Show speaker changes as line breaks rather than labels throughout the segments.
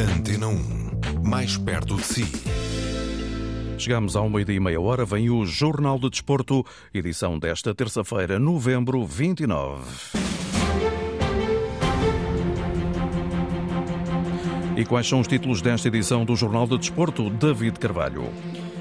Antena 1. Mais perto de si.
Chegamos ao meio-dia e meia hora. Vem o Jornal do Desporto, edição desta terça-feira, novembro 29. E quais são os títulos desta edição do Jornal do Desporto? David Carvalho.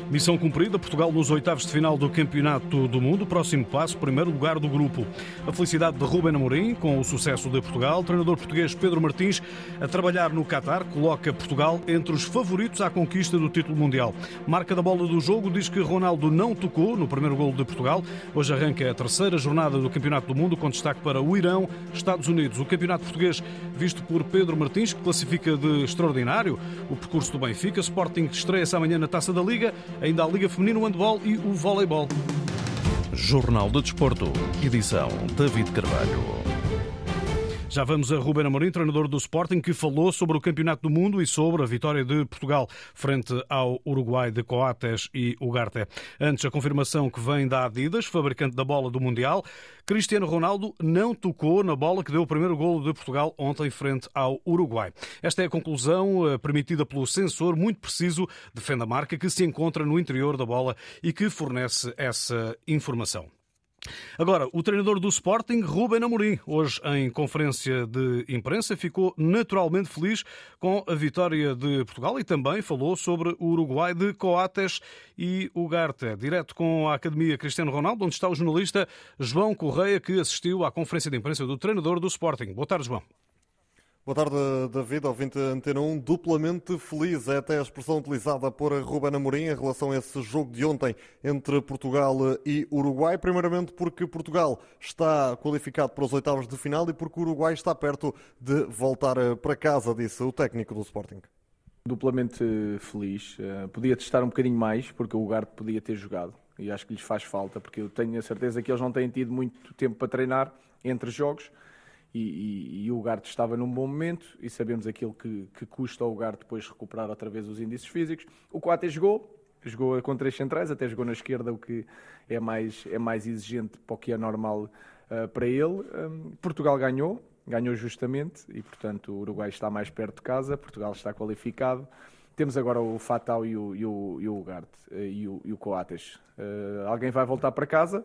Missão cumprida, Portugal nos oitavos de final do Campeonato do Mundo. Próximo passo, primeiro lugar do grupo. A felicidade de Ruben Amorim, com o sucesso de Portugal. O treinador português Pedro Martins, a trabalhar no Qatar, coloca Portugal entre os favoritos à conquista do título mundial. Marca da bola do jogo diz que Ronaldo não tocou no primeiro gol de Portugal. Hoje arranca a terceira jornada do Campeonato do Mundo, com destaque para o Irão, Estados Unidos. O Campeonato Português, visto por Pedro Martins, que classifica de extraordinário o percurso do Benfica. Sporting estreia-se amanhã na Taça da Liga ainda a Liga Feminina, o handball e o voleibol.
Jornal de Desporto, edição David Carvalho.
Já vamos a Ruben Amorim, treinador do Sporting, que falou sobre o Campeonato do Mundo e sobre a vitória de Portugal frente ao Uruguai de Coates e Ugarte. Antes, a confirmação que vem da Adidas, fabricante da bola do Mundial. Cristiano Ronaldo não tocou na bola que deu o primeiro golo de Portugal ontem frente ao Uruguai. Esta é a conclusão eh, permitida pelo sensor muito preciso defende a marca que se encontra no interior da bola e que fornece essa informação. Agora, o treinador do Sporting, Ruben Amorim, hoje em conferência de imprensa, ficou naturalmente feliz com a vitória de Portugal e também falou sobre o Uruguai de Coates e Ugarte. Direto com a Academia Cristiano Ronaldo, onde está o jornalista João Correia, que assistiu à conferência de imprensa do treinador do Sporting. Boa tarde, João.
Boa tarde, David, ouvinte Antena 1. Duplamente feliz é até a expressão utilizada por Ruben Amorim em relação a esse jogo de ontem entre Portugal e Uruguai. Primeiramente porque Portugal está qualificado para os oitavos de final e porque o Uruguai está perto de voltar para casa, disse o técnico do Sporting.
Duplamente feliz. Eh, podia testar um bocadinho mais, porque o Ugarte podia ter jogado e acho que lhes faz falta, porque eu tenho a certeza que eles não têm tido muito tempo para treinar entre jogos e, e, e, o Ugarte estava num bom momento e sabemos aquilo que, que custa ao Ugarte depois recuperar outra vez os índices físicos. O Coates jogou, jogou com três centrais, até jogou na esquerda, o que é mais, é mais exigente para o que é normal uh, para ele. Um, Portugal ganhou, ganhou justamente e, portanto, o Uruguai está mais perto de casa, Portugal está qualificado. Temos agora o Fatal e o, e o, e o Ugarte uh, e, o, e o Coates. Uh, alguém vai voltar para casa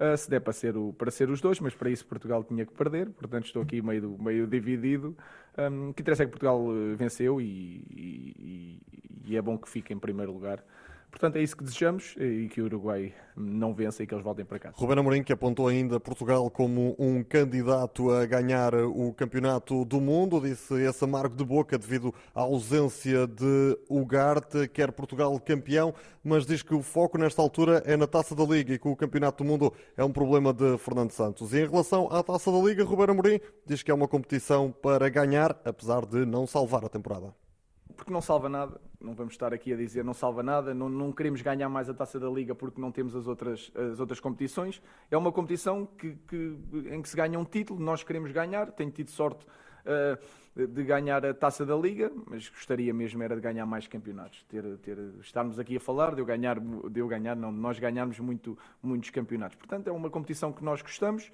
uh, se der para ser, o, para ser os dois, mas para isso Portugal tinha que perder, portanto estou aqui meio, meio dividido. Um, que interessa é que Portugal eh, venceu e, e, e é bom que fique em primeiro lugar. Portanto, é isso que desejamos e que o Uruguai não vença e que eles voltem para casa.
Ruben Amorim, que apontou ainda Portugal como um candidato a ganhar o campeonato do mundo, disse esse amargo de boca devido à ausência de Ugarte, quer Portugal campeão, mas diz que o foco nesta altura é na Taça da Liga e que o campeonato do mundo é um problema de Fernando Santos. E em relação à Taça da Liga, Ruben Amorim diz que é uma competição para ganhar, apesar de não salvar a temporada
porque não salva nada. Não vamos estar aqui a dizer não salva nada. Não, não queremos ganhar mais a taça da Liga porque não temos as outras, as outras competições. É uma competição que, que em que se ganha um título. Nós queremos ganhar. Tenho tido sorte uh, de ganhar a taça da Liga, mas gostaria mesmo era de ganhar mais campeonatos. Ter, ter, estarmos aqui a falar de eu ganhar, de eu ganhar não, nós ganharmos muito, muitos campeonatos. Portanto, é uma competição que nós gostamos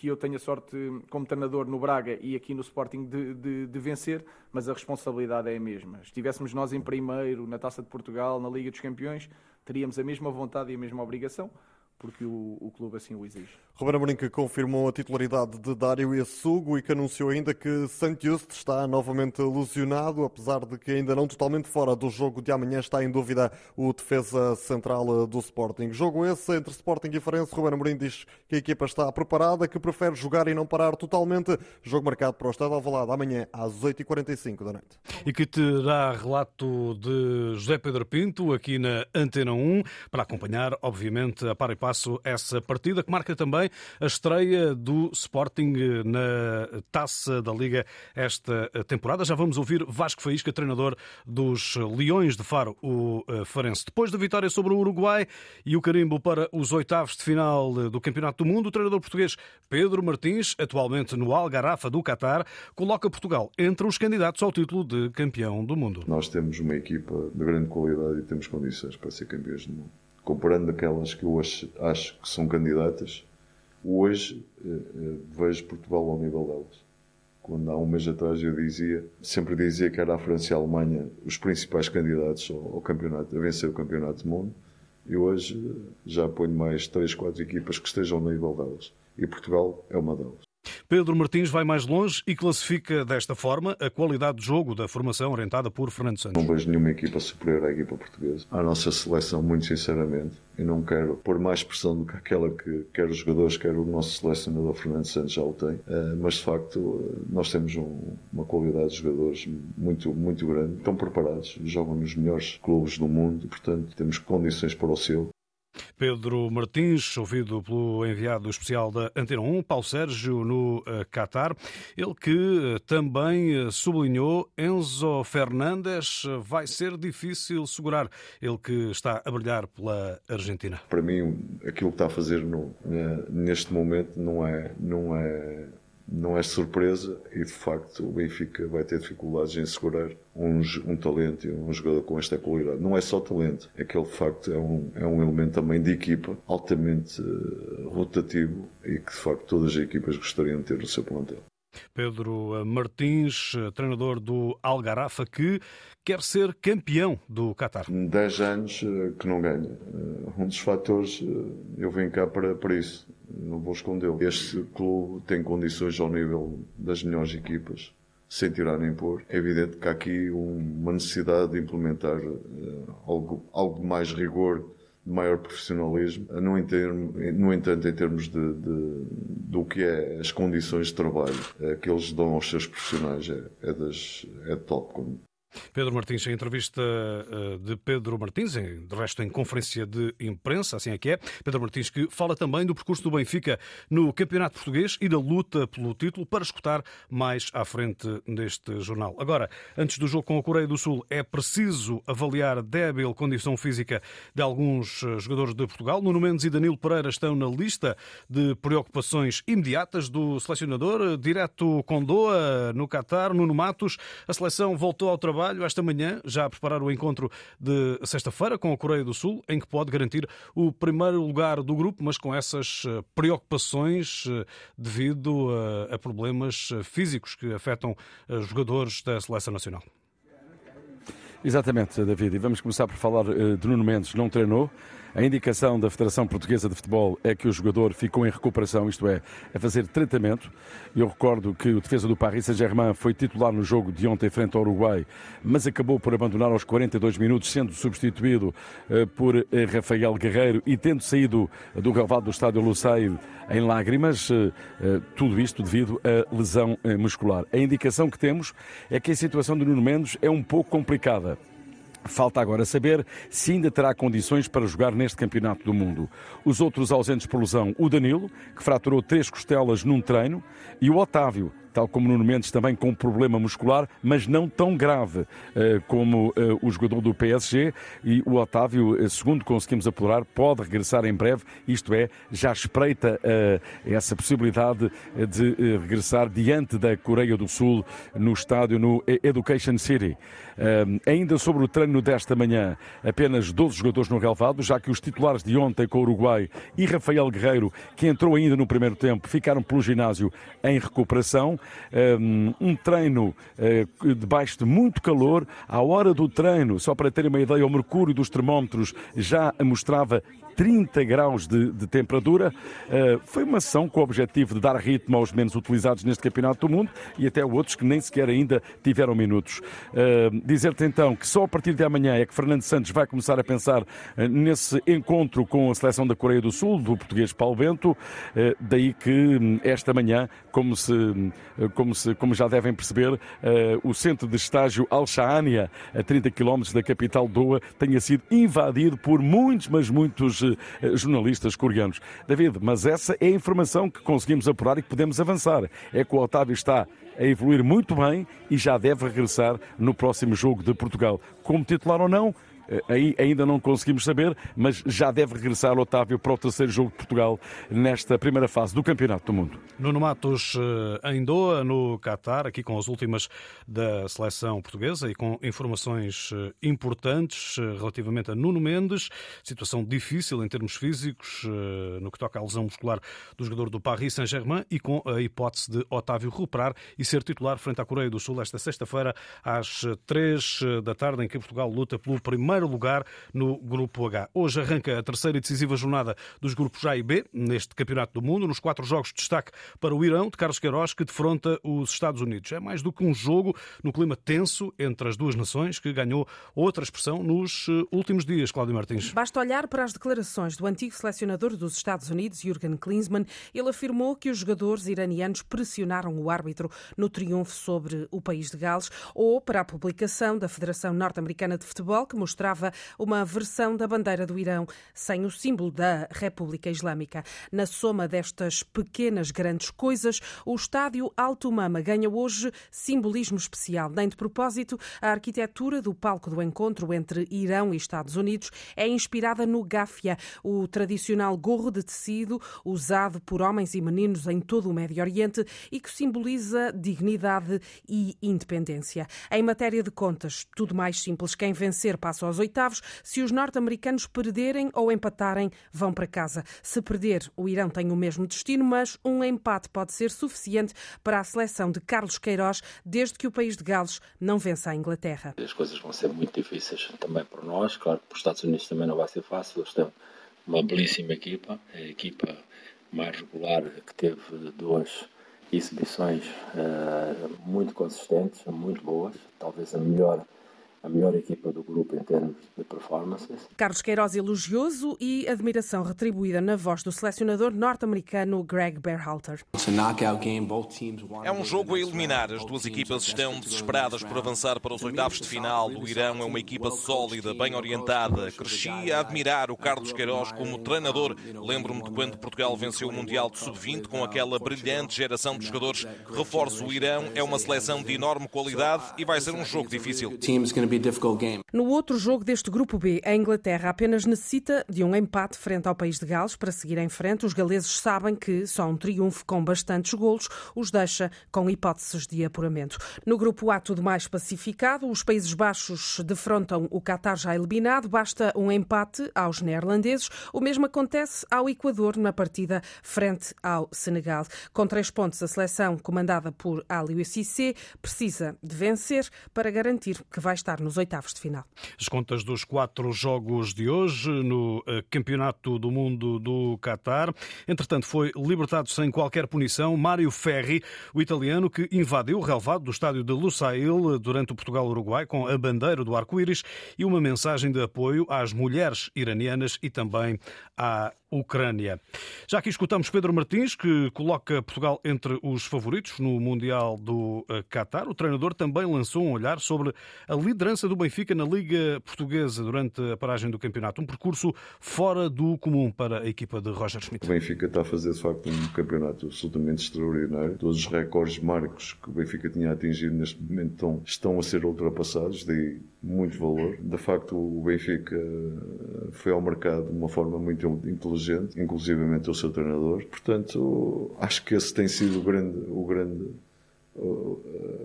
que eu tenho a sorte, como treinador no Braga e aqui no Sporting, de, de, de, vencer, mas a responsabilidade é a mesma. Se estivéssemos nós em primeiro, na Taça de Portugal, na Liga dos Campeões, teríamos a mesma vontade e a mesma obrigação porque o, o, clube assim o exige.
Ruben Amorim que confirmou a titularidade de Dário Assugo e que anunciou ainda que Santiust está novamente lesionado, apesar de que ainda não totalmente fora do jogo de amanhã está em dúvida o defesa central do Sporting. Jogo esse entre Sporting e Farense. Ruben Amorim diz que a equipa está preparada, que prefere jogar e não parar totalmente. Jogo marcado para o Estado Alvalade amanhã às 8h45 da noite.
E que terá relato de José Pedro Pinto aqui na Antena 1 para acompanhar, obviamente, a par e par passo essa partida, que marca também a estreia do Sporting na Taça da Liga esta temporada. Já vamos ouvir Vasco Faísca, treinador dos Leões de Faro, o eh, Farense. Depois da vitória sobre o Uruguai e o carimbo para os oitavos de final do Campeonato do Mundo, o treinador português Pedro Martins, atualmente no Algarrafa do Qatar, coloca Portugal entre os candidatos ao título de campeão do mundo.
Nós temos uma equipa de grande qualidade e temos condições para ser campeões do mundo comparando aquelas que eu acho, acho que são candidatas, hoje eh, eh, vejo Portugal ao nível delas. quando há um mês atrás eu dizia, sempre dizia que era a França e a Alemanha os principais candidatos ao, ao campeonato, a vencer o campeonato do mundo. E hoje já ponho mais 3, 4 equipas que estejam no nível delas. E Portugal é uma delas.
Pedro Martins vai mais longe e classifica desta forma a qualidade de jogo da formação orientada por Fernando Santos.
Não vejo nenhuma equipa superior à equipa portuguesa. À nossa seleção, muito sinceramente, e não quero pôr mais pressão do que aquela que quer os jogadores, quer o nosso selecionador Fernando Santos já o tem. Eh, mas de facto, nós temos um, uma qualidade de jogadores muito, muito grande. Estão preparados, jogam nos melhores clubes do mundo, portanto, temos condições para o seu.
Pedro Martins, ouvido pelo enviado especial da Antena 1, Paulo Sérgio, no eh, Qatar. Ele que eh, também eh, sublinhou Enzo Fernandes vai ser difícil segurar. Ele que está a brilhar pela Argentina.
Para mim, aquilo que está a fazer no, neste momento não é, não é não é surpresa e de facto o Benfica vai ter dificuldades em segurar um, um talento e um jogador com esta qualidade. Não é só talento, é que ele de facto é um, é um elemento também de equipa altamente uh, rotativo e que de facto todas as equipas gostariam de ter no seu plantel.
Pedro Martins, treinador do Algarafa, que quer ser campeão do Qatar.
10 anos eh, que não ganha. Eh, um dos fatores, eu venho cá para, para isso não vou escondê-lo. Este clube tem condições ao nível das melhores equipas, sem tirar nem pôr. É evidente que há aqui uma necessidade de implementar algo, algo mais rigor, de maior profissionalismo. No, no entanto, em termos de, de, do que é as condições de trabalho que eles dão aos seus profissionais, é, é, das, é top.
Pedro Martins, em entrevista eh, de Pedro Martins, de resto em conferência de imprensa, assim é que é. Pedro Martins que fala também do percurso do Benfica no Campeonato Português e da luta pelo título, para escutar mais à frente neste jornal. Agora, antes do jogo com a Coreia do Sul, é preciso avaliar a débil condição física de alguns eh, jogadores de Portugal. Nuno Mendes e Danilo Pereira estão na lista de preocupações imediatas do selecionador, direto com Doa, no Qatar, Nuno Matos. A seleção voltou ao trabalho trabalho esta manhã, já a preparar o encontro de sexta-feira com a Coreia do Sul, em que pode garantir o primeiro lugar do grupo, mas com essas eh, preocupações eh, devido a, problemas eh, físicos que afetam jogadores da seleção nacional.
Exatamente, David. E vamos começar por falar de Nuno Mendes. Não treinou. A indicação da Federação Portuguesa de Futebol é que o jogador ficou em recuperação, isto é, a fazer tratamento. Eu recordo que o defesa do Paris Saint-Germain foi titular no jogo de ontem frente ao Uruguai, mas acabou por abandonar aos 42 minutos, sendo substituído eh, por eh, Rafael Guerreiro e tendo saído do relvado do estádio Lusail em lágrimas, eh, tudo isto devido à lesão muscular. A indicação que temos é que a situação de Nuno Mendes é um pouco complicada. Falta agora saber se ainda terá condições para jogar neste Campeonato do Mundo. Os outros ausentes por lesão, o Danilo, que fraturou três costelas num treino, e o Otávio, tal como Nuno Mendes, também com problema muscular, mas não tão grave uh, como uh, o jogador do PSG. E o Otávio, uh, segundo conseguimos apurar, pode regressar em breve, isto é, já espreita essa possibilidade de regressar diante da Coreia do Sul no estádio no Education City. ainda sobre o treino desta manhã, apenas 12 jogadores no relevado, já que os titulares de ontem com o Uruguai e Rafael Guerreiro, que entrou ainda no primeiro tempo, ficaram pelo ginásio em recuperação um treino eh, debaixo de muito calor. À hora do treino, só para terem uma ideia, o mercúrio dos termómetros já mostrava 30 graus de, de temperatura. Uh, foi uma ação com o objetivo de dar ritmo aos menos utilizados neste Campeonato do Mundo e até outros que nem sequer ainda tiveram minutos. Uh, Dizer-te então que só a partir de amanhã é que Fernando Santos vai começar a pensar uh, nesse encontro com a seleção da Coreia do Sul, do português Paulo Bento. daí que um, esta manhã, como, se, como, se, como já devem perceber, o centro de estágio Al-Shaania, a 30 km da capital Doha, tenha sido invadido por muitos, mas muitos eh, jornalistas coreanos. David, mas essa é a informação que conseguimos apurar e que podemos avançar. É que o Otávio está a evoluir muito bem e já deve regressar no próximo jogo de Portugal. Como titular ou não, Aí ainda não conseguimos saber, mas já deve regressar Otávio para o terceiro jogo de Portugal nesta primeira fase do Campeonato do Mundo.
Nuno Matos em Doha, no Qatar, aqui com as últimas da seleção portuguesa e com informações importantes relativamente a Nuno Mendes. Situação difícil em termos físicos, no que toca à lesão muscular do jogador do Paris Saint-Germain e com a hipótese de Otávio recuperar e ser titular frente à Coreia do Sul esta sexta-feira às três da tarde, em que Portugal luta pelo primeiro lugar no Grupo H. Hoje arranca a terceira e decisiva jornada dos grupos A e B neste Campeonato do Mundo. Nos quatro jogos, destaque para o Irão, de Carlos Queiroz, que defronta os Estados Unidos. É mais do que um jogo no clima tenso entre as duas nações, que ganhou outra expressão nos eh, últimos dias, Cláudio Martins.
Basta olhar para as declarações do antigo selecionador dos Estados Unidos, Jürgen Klinsmann. Ele afirmou que os jogadores iranianos pressionaram o árbitro no triunfo sobre o país de Gales, ou para a publicação da Federação Norte-Americana de Futebol, que mostrava uma versão da bandeira do Irão sem o símbolo da República Islâmica. Na soma destas pequenas grandes coisas, o estádio Alto Mama ganha hoje simbolismo especial. Nem de propósito, a arquitetura do palco do encontro entre Irão e Estados Unidos é inspirada no gáfia, o tradicional gorro de tecido usado por homens e meninos em todo o Médio Oriente e que simboliza dignidade e independência. Em matéria de contas, tudo mais simples. Quem vencer passa aos oitavos. Se os norte-americanos perderem ou empatarem, vão para casa. Se perder, o Irão tem o mesmo destino, mas um empate pode ser suficiente para a seleção de Carlos Queiroz, desde que o país de Gales não vença a Inglaterra.
As coisas vão ser muito difíceis também para nós. Claro que para os Estados Unidos também não vai ser fácil. Eles têm uma belíssima equipa, a equipa mais regular que teve duas exibições uh, muito consistentes, muito boas, talvez a melhor a melhor equipa do grupo em termos de performances.
Carlos Queiroz elogioso e admiração retribuída na voz do selecionador norte-americano Greg Berhalter.
É um jogo a eliminar. As duas equipas estão desesperadas por avançar para os oitavos de final. O Irão é uma equipa sólida, bem orientada. Cresci a admirar o Carlos Queiroz como treinador. Lembro-me de quando Portugal venceu o Mundial de Sub-20 com aquela brilhante geração de jogadores. Reforço, o Irão é uma seleção de enorme qualidade e vai ser um jogo difícil.
No outro jogo deste grupo B, a Inglaterra apenas necessita de um empate frente ao país de Gales para seguir em frente. Os galeses sabem que só um triunfo com bastantes golos os deixa com hipóteses de apuramento. No grupo A, tudo mais pacificado. Os Países Baixos defrontam o Qatar já eliminado. Basta um empate aos neerlandeses. O mesmo acontece ao Equador na partida frente ao Senegal. Com três pontos, a seleção comandada por Ali Cissé precisa de vencer para garantir que vai estar nos oitavos de final.
As contas dos quatro jogos de hoje no eh, Campeonato do Mundo do Qatar. Entretanto, foi libertado sem qualquer punição Mário Ferri, o italiano que invadiu o relevado do estádio de Lusail durante o Portugal-Uruguai com a bandeira do arco-íris e uma mensagem de apoio às mulheres iranianas e também à Ucrânia. Já aqui escutamos Pedro Martins, que coloca Portugal entre os favoritos no Mundial do eh, Qatar. O treinador também lançou um olhar sobre a liderança do Benfica na Liga Portuguesa durante a paragem do campeonato. Um percurso fora do comum para a equipa de Roger Schmidt.
O Benfica está a fazer, de facto, um campeonato absolutamente extraordinário. Todos os recordes marcos que o Benfica tinha atingido neste momento estão, estão a ser ultrapassados, daí muito valor. De facto, o Benfica foi ao mercado de uma forma muito inteligente, inclusivamente o seu treinador. Portanto, acho que esse tem sido o grande, o grande,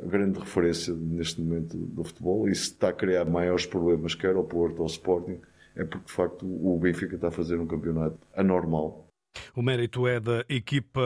a grande referência neste momento do futebol. E se está a criar maiores problemas, quer ao Porto ou ao Sporting, é porque de facto o Benfica está a fazer um campeonato anormal
o mérito é da equipa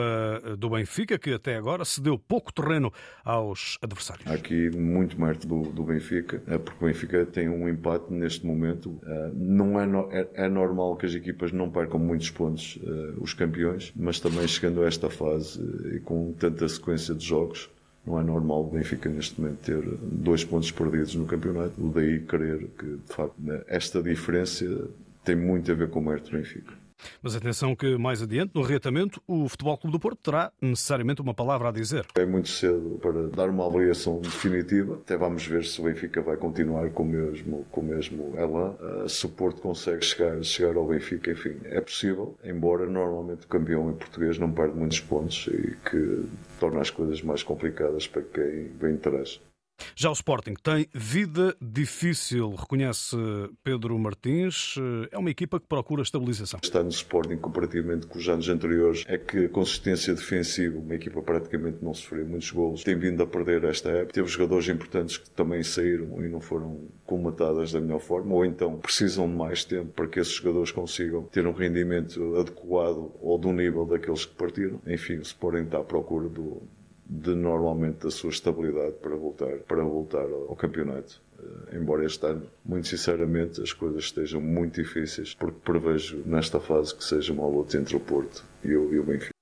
do Benfica, que até agora cedeu pouco terreno aos adversários.
Aqui muito mérito do, do Benfica, é porque o Benfica tem um empate neste momento. Eh, não é, é, é normal que as equipas não percam muitos pontos, eh, os campeões, mas também chegando a esta fase eh, e com tanta sequência de jogos, não é normal o Benfica neste momento ter dois pontos perdidos no campeonato. Daí querer que, de facto, esta diferença tem muito a ver com o mérito do Benfica.
Mas atenção que mais adiante, no reatamento, o Futebol Clube do Porto terá necessariamente uma palavra a dizer.
É muito cedo para dar uma avaliação definitiva. Até vamos ver se o Benfica vai continuar com o mesmo, com o mesmo elan. Uh, se o Porto consegue chegar, chegar ao Benfica, enfim, é possível. Embora normalmente o campeão em português não perde muitos pontos e que torna as coisas mais complicadas para quem vem atrás.
Já o Sporting tem vida difícil, reconhece Pedro Martins. É uma equipa que procura estabilização.
Está no Sporting, comparativamente com os anos anteriores, é que a consistência defensiva, uma equipa praticamente não sofreu muitos golos, tem vindo a perder esta época. Teve jogadores importantes que também saíram e não foram comatadas da melhor forma, ou então precisam de mais tempo para que esses jogadores consigam ter um rendimento adequado ou do nível daqueles que partiram. Enfim, o Sporting está à procura do, de normalmente da sua estabilidade para voltar, para voltar ao campeonato. Eh, embora este ano, muito sinceramente, as coisas estejam muito difíceis, porque prevejo nesta fase que seja uma luta entre o Porto e o, e o Benfica.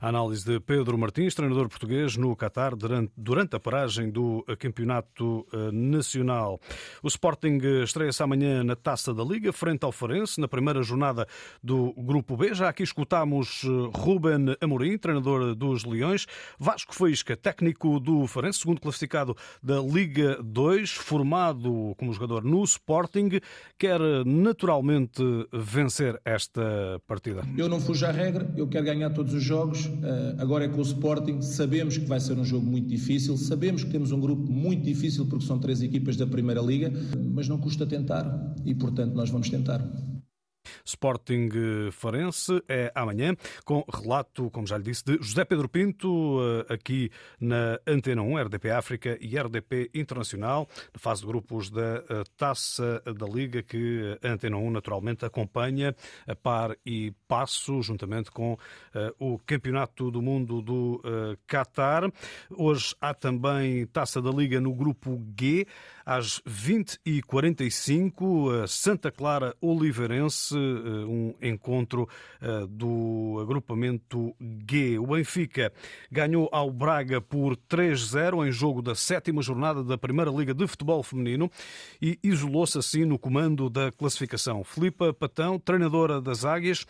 A análise de Pedro Martins, treinador português no Qatar durante, a paragem do Campeonato eh, Nacional. O Sporting estreia-se amanhã na Taça da Liga, frente ao Farense, na primeira jornada do Grupo B. Já aqui escutámos eh, Ruben Amorim, treinador dos Leões, Vasco Faísca, técnico do Farense, segundo classificado da Liga 2, formado como jogador no Sporting, quer naturalmente vencer esta partida.
Eu não fujo à regra, eu quero ganhar todos os jogos eh, agora é com o Sporting, sabemos que vai ser um jogo muito difícil, sabemos que temos um grupo muito difícil porque são três equipas da Primeira Liga, mas não custa tentar e, portanto, nós vamos tentar.
Sporting Farense é amanhã, com relato, como já lhe disse, de José Pedro Pinto, eh, aqui na Antena 1, RDP África e RDP Internacional, na fase de grupos da eh, Taça da Liga, que a Antena 1 naturalmente acompanha a par e passo, juntamente com eh, o Campeonato do Mundo do Qatar. Hoje há também Taça da Liga no grupo G, às 20h45, Santa Clara Oliveirense eh, um encontro eh, do agrupamento G. O Benfica ganhou ao Braga por 3-0 em jogo da sétima jornada da Primeira Liga de Futebol Feminino e isolou-se assim no comando da classificação. Filipa Patão, treinadora das Águias,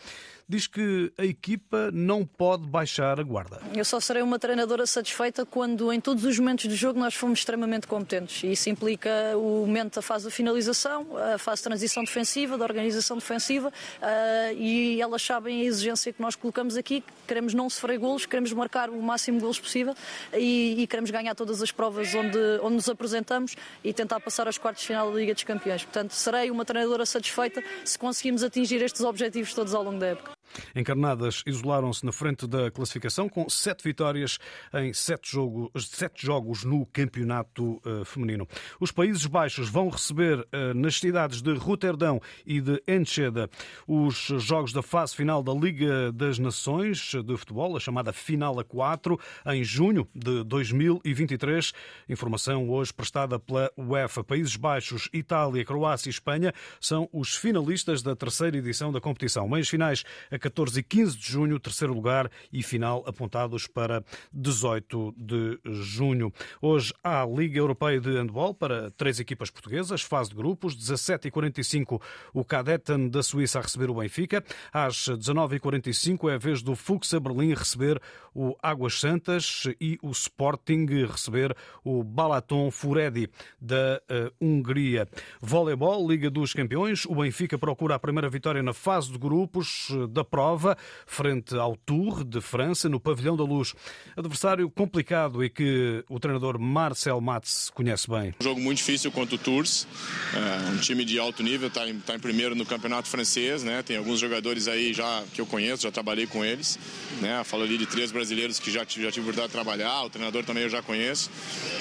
diz que a equipa não pode baixar a guarda.
Eu só serei uma treinadora satisfeita quando em todos os momentos do jogo nós fomos extremamente competentes. E isso implica o momento da fase de finalização, a fase de transição defensiva, da organização defensiva uh, e elas sabem a exigência que nós colocamos aqui. Queremos não sofrer golos, queremos marcar o máximo de golos possível e, e, queremos ganhar todas as provas onde, onde nos apresentamos e tentar passar aos quartos de final da Liga dos Campeões. Portanto, serei uma treinadora satisfeita se conseguirmos atingir estes objetivos todos ao longo da época.
Encarnadas isolaram-se na frente da classificação com sete vitórias em sete jogos, sete jogos no campeonato uh, feminino. Os Países Baixos vão receber uh, nas cidades de Roterdão e de Enschede os jogos da fase final da Liga das Nações de Futebol, a chamada Final a 4, em junho de 2023. Informação hoje prestada pela UEFA. Países Baixos, Itália, Croácia e Espanha são os finalistas da terceira edição da competição. Meios finais a 14 e 15 de junho, terceiro lugar e final apontados para 18 de junho. Hoje há Liga Europeia de Handball para três equipas portuguesas, fase de grupos, 17 e 45 o Cadetten da Suíça a receber o Benfica, às 19 e 45 é a vez do Fuxa Berlim receber o Águas Santas e o Sporting receber o Balaton Furedi da uh, Hungria. Voleibol, Liga dos Campeões, o Benfica procura a primeira vitória na fase de grupos eh, da prova, frente ao Tour de França, no Pavilhão da Luz. Adversário complicado e que o treinador Marcel Matz conhece bem.
Um jogo muito difícil contra o Tours, é um time de alto nível, está em, tá em, primeiro no campeonato francês, né? Tem alguns jogadores aí já que eu conheço, já trabalhei com eles, né? Falo ali de três brasileiros que já, já tive oportunidade de trabalhar, o treinador também eu já conheço.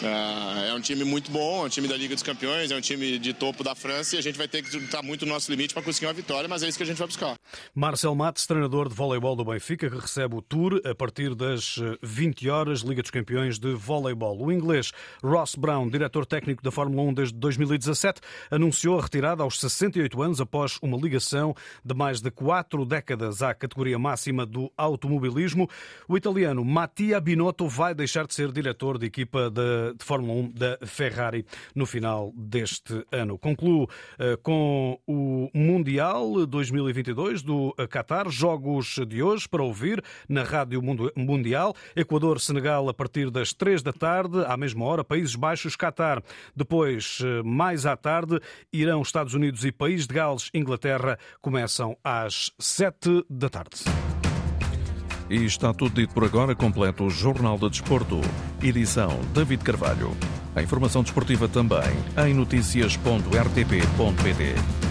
É, é um time muito bom, é um time da Liga dos Campeões, é um time de topo da França e a gente vai ter que estar muito no nosso limite para conseguir uma vitória, mas é isso que a gente vai buscar.
Marcel Matz treinador de voleibol do Benfica, que recebe o Tour a partir das 20 eh, horas, Liga dos Campeões de Voleibol. O inglês Ross Brown, diretor técnico da Fórmula 1 desde 2017, anunciou a retirada aos 68 anos após uma ligação de mais de quatro décadas à categoria máxima do automobilismo. O italiano Mattia Binotto vai deixar de ser diretor de equipa de, de Fórmula 1 da Ferrari no final deste ano. Concluo uh, com o Mundial 2022 do Qatar jogos de hoje para ouvir na Rádio Mundial. Equador-Senegal a partir das três da tarde, à mesma hora, Países Baixos-Catar. Depois, eh, mais à tarde, Irão, Estados Unidos e País de Gales, Inglaterra, começam às sete da tarde.
E está tudo dito por agora. Completo o Jornal de Desporto. Edição David Carvalho. A informação desportiva também em notícias.rtp.pt.